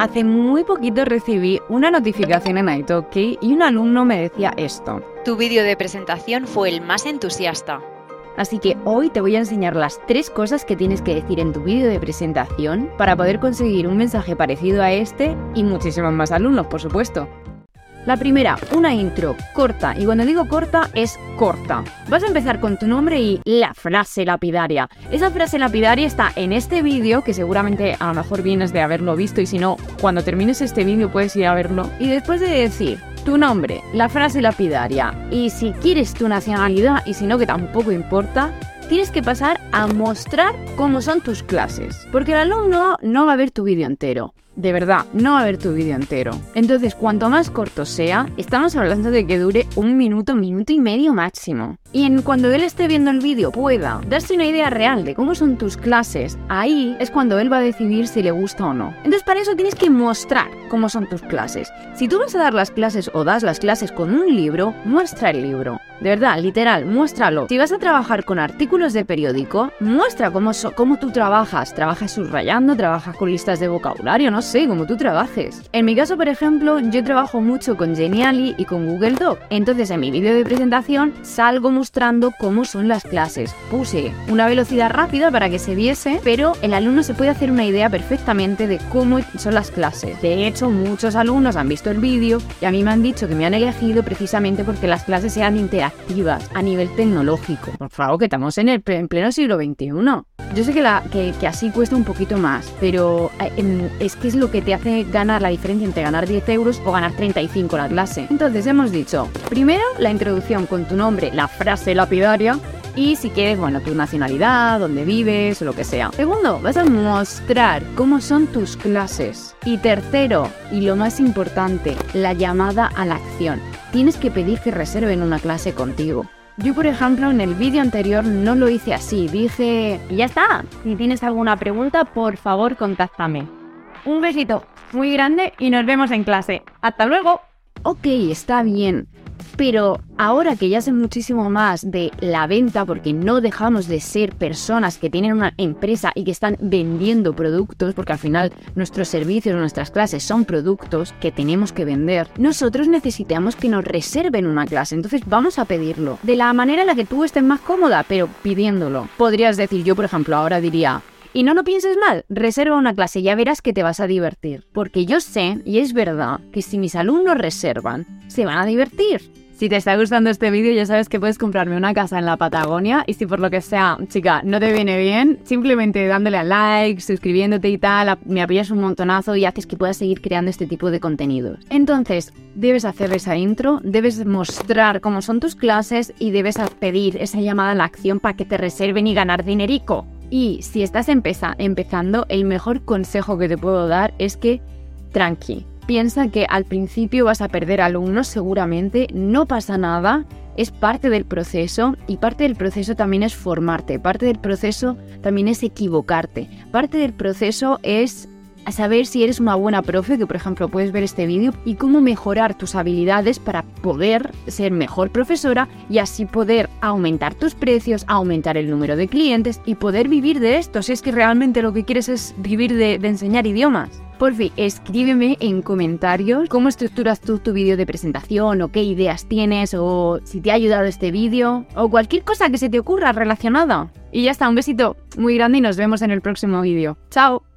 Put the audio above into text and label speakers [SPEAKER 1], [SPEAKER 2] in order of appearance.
[SPEAKER 1] Hace muy poquito recibí una notificación en Italki y un alumno me decía esto.
[SPEAKER 2] Tu vídeo de presentación fue el más entusiasta.
[SPEAKER 1] Así que hoy te voy a enseñar las tres cosas que tienes que decir en tu vídeo de presentación para poder conseguir un mensaje parecido a este y muchísimos más alumnos, por supuesto. La primera, una intro corta, y cuando digo corta es corta. Vas a empezar con tu nombre y la frase lapidaria. Esa frase lapidaria está en este vídeo, que seguramente a lo mejor vienes de haberlo visto y si no, cuando termines este vídeo puedes ir a verlo. Y después de decir tu nombre, la frase lapidaria y si quieres tu nacionalidad y si no que tampoco importa, tienes que pasar a mostrar cómo son tus clases. Porque el alumno no va a ver tu vídeo entero. De verdad, no va a ver tu vídeo entero. Entonces, cuanto más corto sea, estamos hablando de que dure un minuto, minuto y medio máximo. Y en cuando él esté viendo el vídeo pueda darse una idea real de cómo son tus clases, ahí es cuando él va a decidir si le gusta o no. Entonces, para eso tienes que mostrar cómo son tus clases. Si tú vas a dar las clases o das las clases con un libro, muestra el libro. De verdad, literal, muéstralo. Si vas a trabajar con artículos de periódico, muestra cómo, tú trabajas. Trabajas subrayando, trabajas con listas de vocabulario, no sé, cómo tú trabajes. En mi caso, por ejemplo, yo trabajo mucho con Geniali y con Google Doc. Entonces, en mi vídeo de presentación salgo mostrando cómo son las clases. Puse una velocidad rápida para que se viese, pero el alumno se puede hacer una idea perfectamente de cómo son las clases. De hecho, muchos alumnos han visto el vídeo y a mí me han dicho que me han elegido precisamente porque las clases sean interactivas a nivel tecnológico. Por favor, que estamos en, el, en pleno siglo XXI. Yo sé que, la, que, así cuesta un poquito más, pero eh, es que es lo que te hace ganar la diferencia entre ganar 10 euros o ganar 35 la clase. Entonces hemos dicho, primero la introducción con tu nombre, la frase lapidaria, y si quieres, bueno, tu nacionalidad, dónde vives o lo que sea. Segundo, vas a mostrar cómo son tus clases. Y tercero, y lo más importante, la llamada a la acción tienes que pedir que reserven una clase contigo. Yo, por ejemplo, en el vídeo anterior no lo hice así. Dije, ya está. Si tienes alguna pregunta, por favor, contáctame. Un besito muy grande y nos vemos en clase. Hasta luego. Ok, está bien. Pero ahora que ya sé muchísimo más de la venta, porque no dejamos de ser personas que tienen una empresa y que están vendiendo productos, porque al final nuestros servicios, nuestras clases son productos que tenemos que vender, nosotros necesitamos que nos reserven una clase. Entonces vamos a pedirlo de la manera en la que tú estés más cómoda, pero pidiéndolo. Podrías decir, yo por ejemplo ahora diría, y no lo pienses mal, reserva una clase, ya verás que te vas a divertir. Porque yo sé, y es verdad, que si mis alumnos reservan, se van a divertir. Si te está gustando este vídeo ya sabes que puedes comprarme una casa en la Patagonia y si por lo que sea, chica, no te viene bien, simplemente dándole a like, suscribiéndote y tal, me apoyas un montonazo y haces que puedas seguir creando este tipo de contenidos. Entonces, debes hacer esa intro, debes mostrar cómo son tus clases y debes pedir esa llamada a la acción para que te reserven y ganar dinerico. Y si estás empezando, el mejor consejo que te puedo dar es que tranqui, piensa que al principio vas a perder alumnos seguramente, no pasa nada, es parte del proceso y parte del proceso también es formarte, parte del proceso también es equivocarte, parte del proceso es saber si eres una buena profe, que por ejemplo puedes ver este vídeo, y cómo mejorar tus habilidades para poder ser mejor profesora y así poder aumentar tus precios, aumentar el número de clientes y poder vivir de esto, si es que realmente lo que quieres es vivir de, de enseñar idiomas. Por fin, escríbeme en comentarios cómo estructuras tú tu vídeo de presentación o qué ideas tienes o si te ha ayudado este vídeo o cualquier cosa que se te ocurra relacionada. Y ya está, un besito muy grande y nos vemos en el próximo vídeo. ¡Chao!